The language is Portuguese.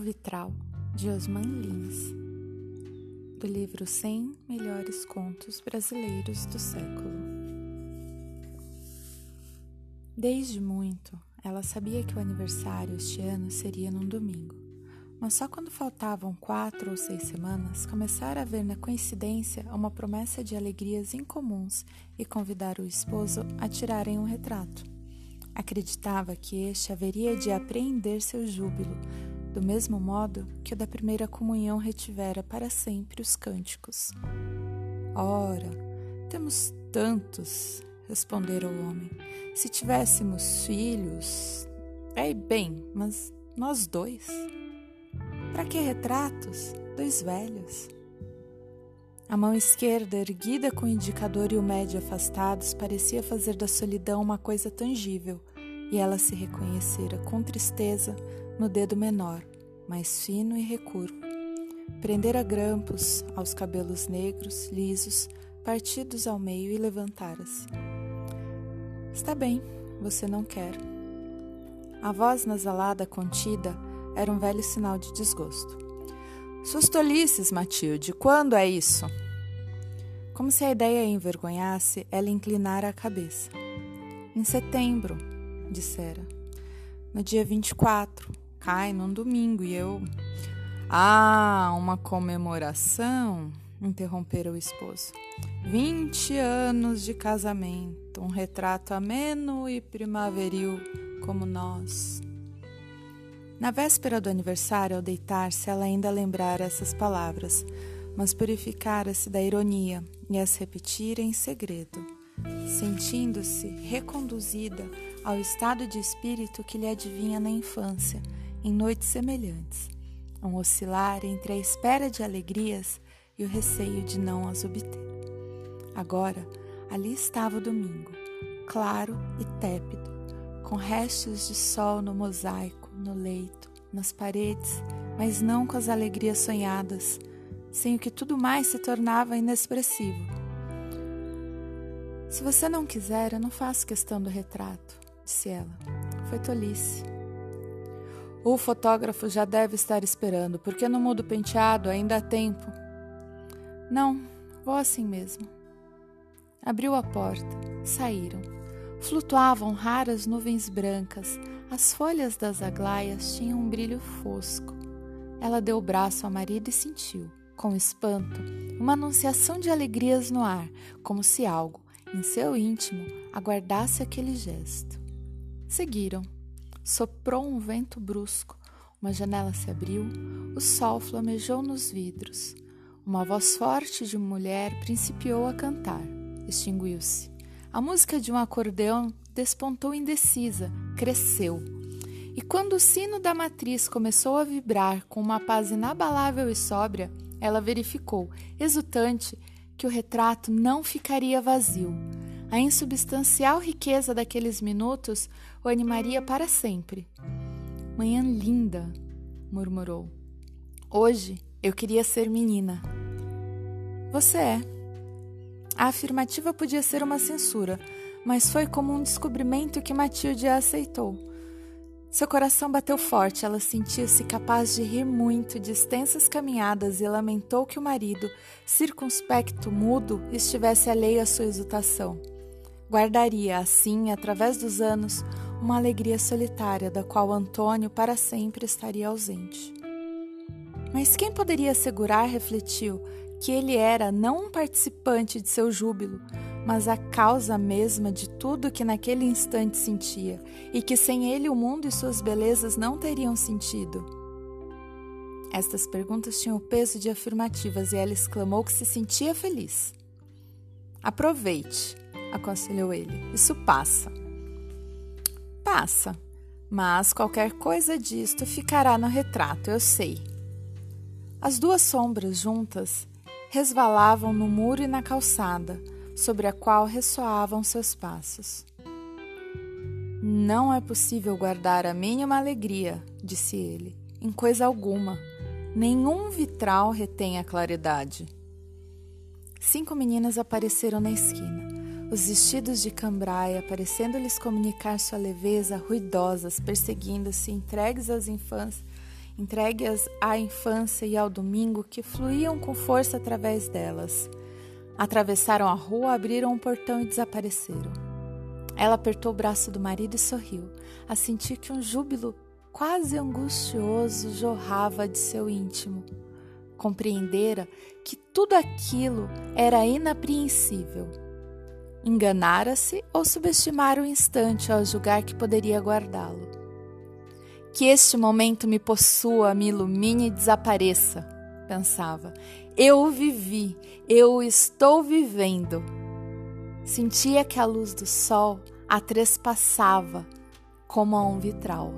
Vitral, de Osman Lins, do livro 100 Melhores Contos Brasileiros do Século. Desde muito, ela sabia que o aniversário este ano seria num domingo, mas só quando faltavam quatro ou seis semanas começara a ver na coincidência uma promessa de alegrias incomuns e convidar o esposo a tirarem um retrato. Acreditava que este haveria de apreender seu júbilo do mesmo modo que o da primeira comunhão retivera para sempre os cânticos. Ora, temos tantos, respondera o homem. Se tivéssemos filhos. É bem, mas nós dois. Para que retratos? Dois velhos. A mão esquerda, erguida com o indicador e o médio afastados, parecia fazer da solidão uma coisa tangível, e ela se reconhecera com tristeza no dedo menor, mais fino e recurvo. Prendera grampos aos cabelos negros, lisos, partidos ao meio e levantara-se. Está bem, você não quer. A voz nasalada contida era um velho sinal de desgosto. Suas tolices, Matilde, quando é isso? Como se a ideia a envergonhasse, ela inclinara a cabeça. Em setembro, dissera. No dia 24, cai num domingo e eu. Ah, uma comemoração? interrompera o esposo. Vinte anos de casamento, um retrato ameno e primaveril como nós. Na véspera do aniversário, ao deitar-se, ela ainda lembrara essas palavras, mas purificara-se da ironia e as repetira em segredo, sentindo-se reconduzida ao estado de espírito que lhe adivinha na infância em noites semelhantes, um oscilar entre a espera de alegrias e o receio de não as obter. Agora, ali estava o domingo, claro e tépido, com restos de sol no mosaico, no leito, nas paredes, mas não com as alegrias sonhadas, sem o que tudo mais se tornava inexpressivo. Se você não quiser, eu não faço questão do retrato, disse ela. Foi tolice. O fotógrafo já deve estar esperando, porque no mudo penteado ainda há tempo. Não, vou assim mesmo. Abriu a porta, saíram. Flutuavam raras nuvens brancas, as folhas das aglaias tinham um brilho fosco. Ela deu o braço ao marido e sentiu, com espanto, uma anunciação de alegrias no ar, como se algo, em seu íntimo, aguardasse aquele gesto. Seguiram. Soprou um vento brusco, uma janela se abriu, o sol flamejou nos vidros. Uma voz forte de mulher principiou a cantar. Extinguiu-se. A música de um acordeão despontou indecisa, cresceu. E quando o sino da matriz começou a vibrar com uma paz inabalável e sóbria, ela verificou, exultante, que o retrato não ficaria vazio. A insubstancial riqueza daqueles minutos o animaria para sempre. Manhã linda, murmurou. Hoje eu queria ser menina. Você é. A afirmativa podia ser uma censura, mas foi como um descobrimento que Matilde a aceitou. Seu coração bateu forte, ela sentia-se capaz de rir muito de extensas caminhadas e lamentou que o marido, circunspecto, mudo, estivesse alheio à sua exultação. Guardaria, assim, através dos anos, uma alegria solitária da qual Antônio para sempre estaria ausente. Mas quem poderia assegurar, refletiu, que ele era não um participante de seu júbilo, mas a causa mesma de tudo que naquele instante sentia, e que sem ele o mundo e suas belezas não teriam sentido? Estas perguntas tinham o peso de afirmativas e ela exclamou que se sentia feliz. Aproveite, aconselhou ele. Isso passa. Passa, mas qualquer coisa disto ficará no retrato, eu sei. As duas sombras juntas resvalavam no muro e na calçada, sobre a qual ressoavam seus passos. Não é possível guardar a mínima alegria, disse ele, em coisa alguma. Nenhum vitral retém a claridade. Cinco meninas apareceram na esquina os vestidos de cambraia, parecendo-lhes comunicar sua leveza, ruidosas, perseguindo-se, entregues às infâncias, entregues à infância e ao domingo que fluíam com força através delas. Atravessaram a rua, abriram um portão e desapareceram. Ela apertou o braço do marido e sorriu, a sentir que um júbilo quase angustioso jorrava de seu íntimo. Compreendera que tudo aquilo era inapreensível. Enganara-se ou subestimara o instante ao julgar que poderia guardá-lo. Que este momento me possua, me ilumine e desapareça, pensava. Eu vivi, eu estou vivendo. Sentia que a luz do sol a trespassava como a um vitral.